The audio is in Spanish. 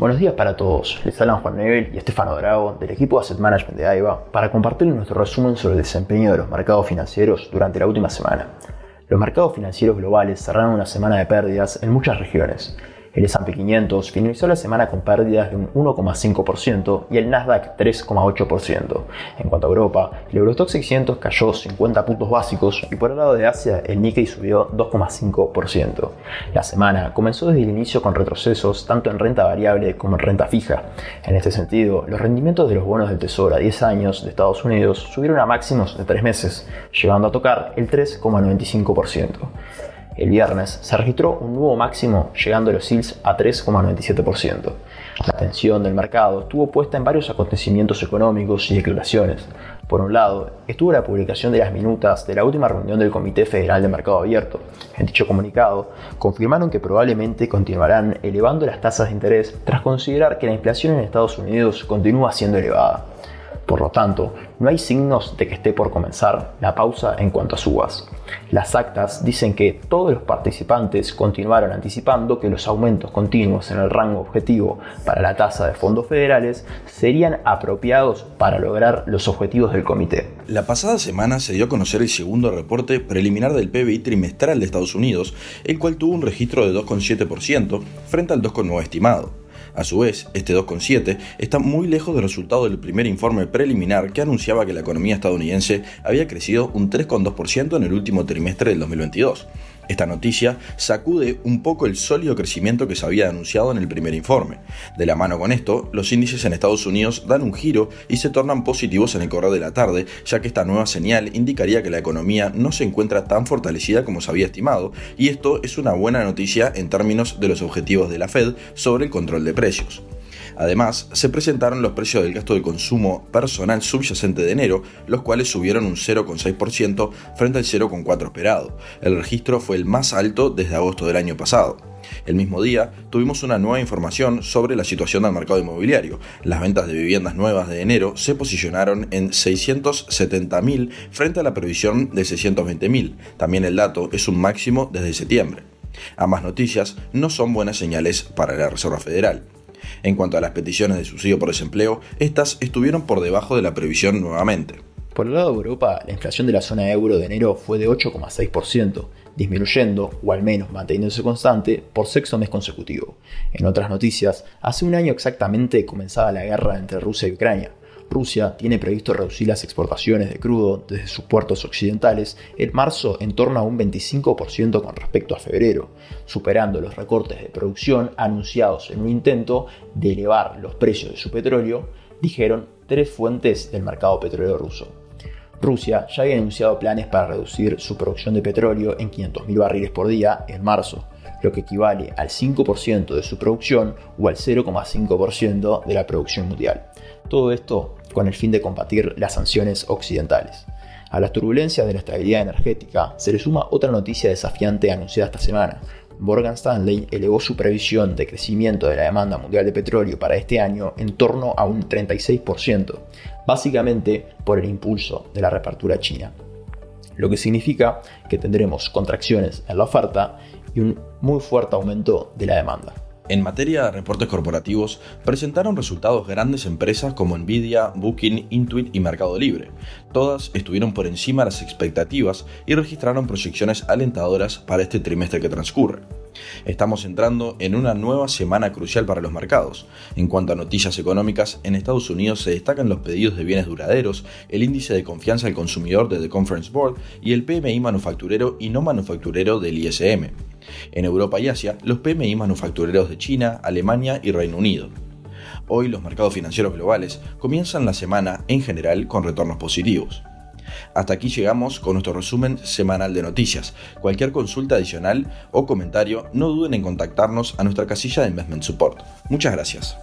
Buenos días para todos, les hablan Juan Nebel y Estefano Drago del equipo Asset Management de AIBA para compartir nuestro resumen sobre el desempeño de los mercados financieros durante la última semana. Los mercados financieros globales cerraron una semana de pérdidas en muchas regiones, el S&P 500 finalizó la semana con pérdidas de un 1,5% y el Nasdaq 3,8%. En cuanto a Europa, el Eurostock 600 cayó 50 puntos básicos y por el lado de Asia el Nikkei subió 2,5%. La semana comenzó desde el inicio con retrocesos tanto en renta variable como en renta fija. En este sentido, los rendimientos de los bonos del Tesoro a 10 años de Estados Unidos subieron a máximos de 3 meses, llegando a tocar el 3,95%. El viernes se registró un nuevo máximo llegando a los SILS a 3,97%. La atención del mercado estuvo puesta en varios acontecimientos económicos y declaraciones. Por un lado, estuvo la publicación de las minutas de la última reunión del Comité Federal de Mercado Abierto. En dicho comunicado, confirmaron que probablemente continuarán elevando las tasas de interés tras considerar que la inflación en Estados Unidos continúa siendo elevada. Por lo tanto, no hay signos de que esté por comenzar la pausa en cuanto a subas. Las actas dicen que todos los participantes continuaron anticipando que los aumentos continuos en el rango objetivo para la tasa de fondos federales serían apropiados para lograr los objetivos del comité. La pasada semana se dio a conocer el segundo reporte preliminar del PBI trimestral de Estados Unidos, el cual tuvo un registro de 2,7% frente al 2,9% estimado. A su vez, este 2,7 está muy lejos del resultado del primer informe preliminar que anunciaba que la economía estadounidense había crecido un 3,2% en el último trimestre del 2022. Esta noticia sacude un poco el sólido crecimiento que se había anunciado en el primer informe. De la mano con esto, los índices en Estados Unidos dan un giro y se tornan positivos en el correr de la tarde, ya que esta nueva señal indicaría que la economía no se encuentra tan fortalecida como se había estimado, y esto es una buena noticia en términos de los objetivos de la Fed sobre el control de precios. Además, se presentaron los precios del gasto de consumo personal subyacente de enero, los cuales subieron un 0,6% frente al 0,4% esperado. El registro fue el más alto desde agosto del año pasado. El mismo día tuvimos una nueva información sobre la situación del mercado inmobiliario. Las ventas de viviendas nuevas de enero se posicionaron en 670.000 frente a la previsión de 620.000. También el dato es un máximo desde septiembre. Ambas noticias no son buenas señales para la Reserva Federal. En cuanto a las peticiones de subsidio por desempleo, estas estuvieron por debajo de la previsión nuevamente. Por el lado de Europa, la inflación de la zona euro de enero fue de 8,6%, disminuyendo, o al menos manteniéndose constante, por sexto mes consecutivo. En otras noticias, hace un año exactamente comenzaba la guerra entre Rusia y Ucrania. Rusia tiene previsto reducir las exportaciones de crudo desde sus puertos occidentales en marzo en torno a un 25% con respecto a febrero, superando los recortes de producción anunciados en un intento de elevar los precios de su petróleo, dijeron tres fuentes del mercado petrolero ruso. Rusia ya había anunciado planes para reducir su producción de petróleo en 500.000 barriles por día en marzo, lo que equivale al 5% de su producción o al 0,5% de la producción mundial. Todo esto con el fin de combatir las sanciones occidentales. A las turbulencias de la estabilidad energética se le suma otra noticia desafiante anunciada esta semana. Morgan Stanley elevó su previsión de crecimiento de la demanda mundial de petróleo para este año en torno a un 36%, básicamente por el impulso de la reapertura china. Lo que significa que tendremos contracciones en la oferta y un muy fuerte aumento de la demanda. En materia de reportes corporativos, presentaron resultados grandes empresas como Nvidia, Booking, Intuit y Mercado Libre. Todas estuvieron por encima de las expectativas y registraron proyecciones alentadoras para este trimestre que transcurre. Estamos entrando en una nueva semana crucial para los mercados. En cuanto a noticias económicas, en Estados Unidos se destacan los pedidos de bienes duraderos, el índice de confianza del consumidor de The Conference Board y el PMI manufacturero y no manufacturero del ISM. En Europa y Asia, los PMI manufactureros de China, Alemania y Reino Unido. Hoy los mercados financieros globales comienzan la semana en general con retornos positivos. Hasta aquí llegamos con nuestro resumen semanal de noticias. Cualquier consulta adicional o comentario no duden en contactarnos a nuestra casilla de Investment Support. Muchas gracias.